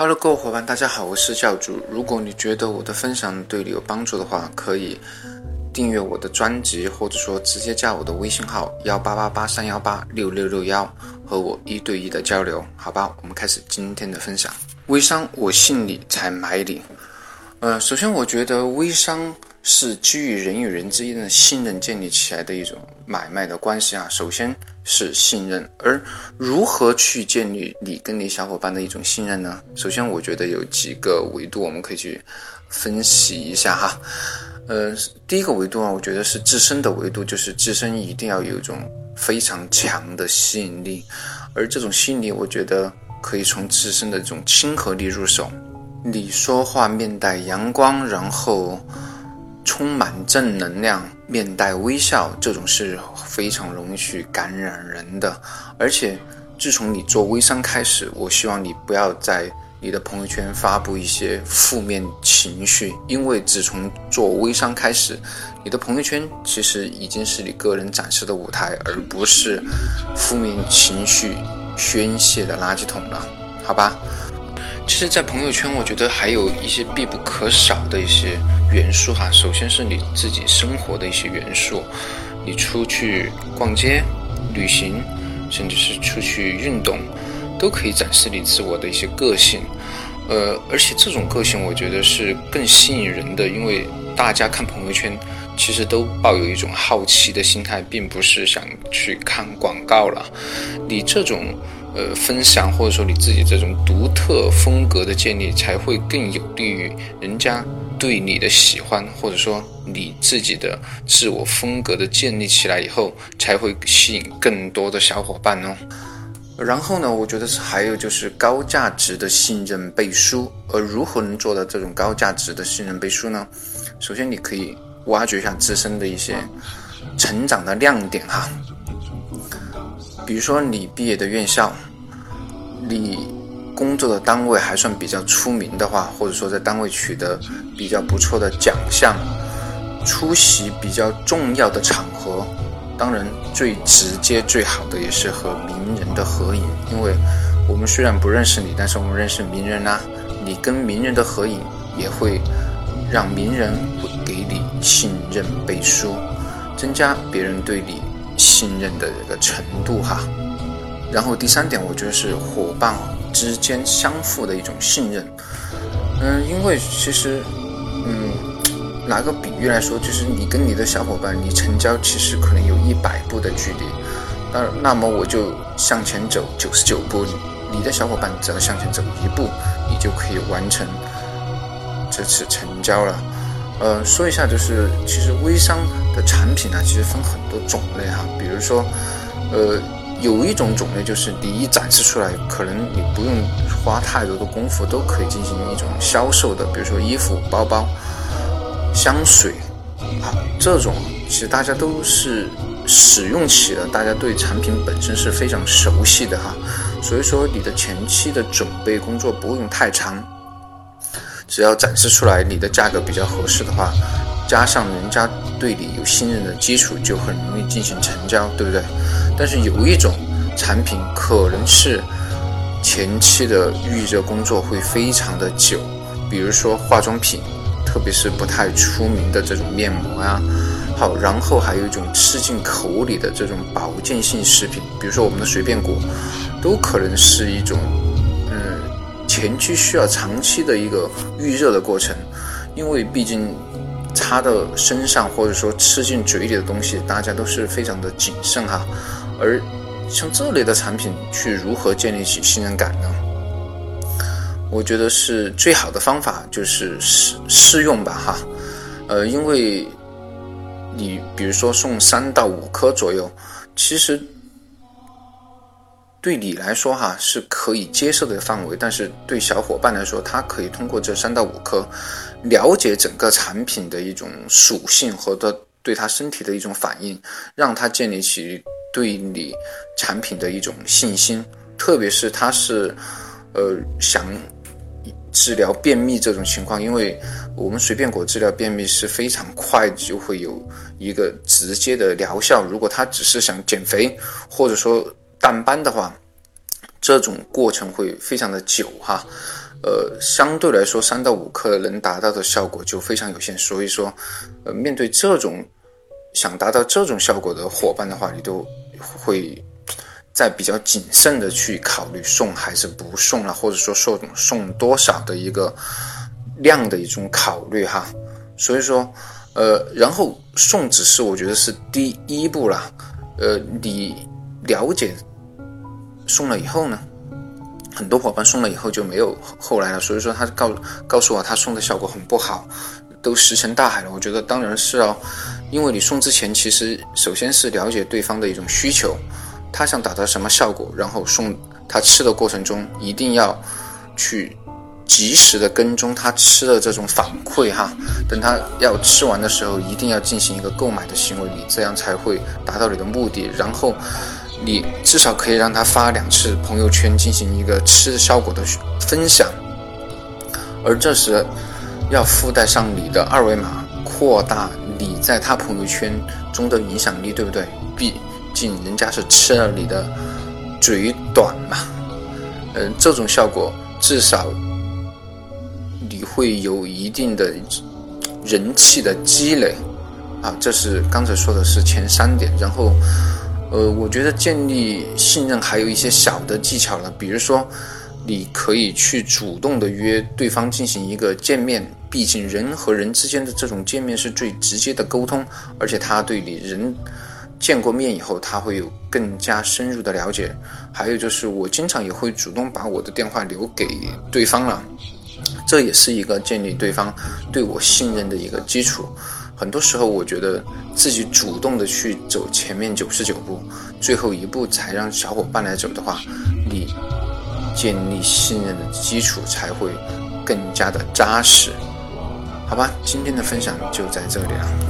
Hello，各位伙伴，大家好，我是教主。如果你觉得我的分享对你有帮助的话，可以订阅我的专辑，或者说直接加我的微信号幺八八八三幺八六六六幺，和我一对一的交流，好吧？我们开始今天的分享。微商，我信你才买你。呃，首先我觉得微商。是基于人与人之间的信任建立起来的一种买卖的关系啊。首先是信任，而如何去建立你跟你小伙伴的一种信任呢？首先，我觉得有几个维度我们可以去分析一下哈。呃，第一个维度啊，我觉得是自身的维度，就是自身一定要有一种非常强的吸引力，而这种吸引力，我觉得可以从自身的这种亲和力入手。你说话面带阳光，然后。充满正能量，面带微笑，这种是非常容易去感染人的。而且，自从你做微商开始，我希望你不要在你的朋友圈发布一些负面情绪，因为自从做微商开始，你的朋友圈其实已经是你个人展示的舞台，而不是负面情绪宣泄的垃圾桶了，好吧？其实，在朋友圈，我觉得还有一些必不可少的一些。元素哈，首先是你自己生活的一些元素，你出去逛街、旅行，甚至是出去运动，都可以展示你自我的一些个性。呃，而且这种个性，我觉得是更吸引人的，因为大家看朋友圈，其实都抱有一种好奇的心态，并不是想去看广告了。你这种呃分享，或者说你自己这种独特风格的建立，才会更有利于人家。对你的喜欢，或者说你自己的自我风格的建立起来以后，才会吸引更多的小伙伴哦。然后呢，我觉得是还有就是高价值的信任背书。而如何能做到这种高价值的信任背书呢？首先，你可以挖掘一下自身的一些成长的亮点哈。比如说你毕业的院校，你。工作的单位还算比较出名的话，或者说在单位取得比较不错的奖项，出席比较重要的场合，当然最直接最好的也是和名人的合影，因为我们虽然不认识你，但是我们认识名人啊，你跟名人的合影也会让名人会给你信任背书，增加别人对你信任的这个程度哈。然后第三点，我觉得是伙伴。之间相互的一种信任，嗯，因为其实，嗯，拿个比喻来说，就是你跟你的小伙伴，你成交其实可能有一百步的距离，那那么我就向前走九十九步，你的小伙伴只要向前走一步，你就可以完成这次成交了。呃，说一下，就是其实微商的产品呢，其实分很多种类哈，比如说，呃。有一种种类，就是你一展示出来，可能你不用花太多的功夫，都可以进行一种销售的。比如说衣服、包包、香水，啊，这种其实大家都是使用起了，大家对产品本身是非常熟悉的哈。所以说，你的前期的准备工作不用太长，只要展示出来，你的价格比较合适的话，加上人家对你有信任的基础，就很容易进行成交，对不对？但是有一种产品可能是前期的预热工作会非常的久，比如说化妆品，特别是不太出名的这种面膜啊，好，然后还有一种吃进口里的这种保健性食品，比如说我们的随便果，都可能是一种嗯前期需要长期的一个预热的过程，因为毕竟擦到身上或者说吃进嘴里的东西，大家都是非常的谨慎哈。而像这类的产品，去如何建立起信任感呢？我觉得是最好的方法就是试试用吧，哈，呃，因为你比如说送三到五颗左右，其实对你来说哈是可以接受的范围，但是对小伙伴来说，他可以通过这三到五颗了解整个产品的一种属性和的对他身体的一种反应，让他建立起。对你产品的一种信心，特别是他是，呃，想治疗便秘这种情况，因为我们随便果治疗便秘是非常快就会有一个直接的疗效。如果他只是想减肥或者说淡斑的话，这种过程会非常的久哈。呃，相对来说三到五克能达到的效果就非常有限。所以说，呃，面对这种想达到这种效果的伙伴的话，你都会在比较谨慎的去考虑送还是不送了，或者说送送多少的一个量的一种考虑哈。所以说，呃，然后送只是我觉得是第一步了，呃，你了解送了以后呢，很多伙伴送了以后就没有后来了，所以说他告告诉我他送的效果很不好，都石沉大海了。我觉得当然是哦，因为你送之前其实首先是了解对方的一种需求，他想达到什么效果，然后送他吃的过程中一定要去。及时的跟踪他吃的这种反馈哈，等他要吃完的时候，一定要进行一个购买的行为，你这样才会达到你的目的。然后，你至少可以让他发两次朋友圈，进行一个吃效果的分享。而这时，要附带上你的二维码，扩大你在他朋友圈中的影响力，对不对？毕竟人家是吃了你的嘴短嘛。嗯，这种效果至少你。会有一定的人气的积累，啊，这是刚才说的是前三点。然后，呃，我觉得建立信任还有一些小的技巧了，比如说，你可以去主动的约对方进行一个见面，毕竟人和人之间的这种见面是最直接的沟通，而且他对你人见过面以后，他会有更加深入的了解。还有就是，我经常也会主动把我的电话留给对方了。这也是一个建立对方对我信任的一个基础。很多时候，我觉得自己主动的去走前面九十九步，最后一步才让小伙伴来走的话，你建立信任的基础才会更加的扎实。好吧，今天的分享就在这里了。